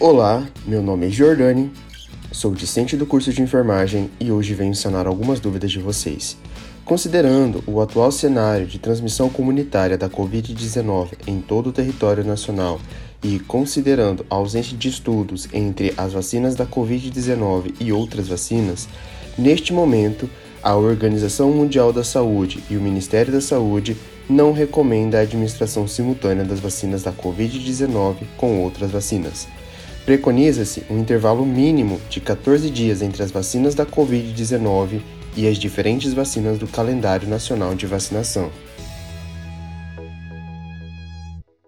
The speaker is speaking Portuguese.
Olá, meu nome é Jordani, sou discente do curso de enfermagem e hoje venho sanar algumas dúvidas de vocês. Considerando o atual cenário de transmissão comunitária da Covid-19 em todo o território nacional e considerando a ausência de estudos entre as vacinas da Covid-19 e outras vacinas, neste momento a Organização Mundial da Saúde e o Ministério da Saúde não recomenda a administração simultânea das vacinas da Covid-19 com outras vacinas. Preconiza-se um intervalo mínimo de 14 dias entre as vacinas da Covid-19 e as diferentes vacinas do calendário nacional de vacinação.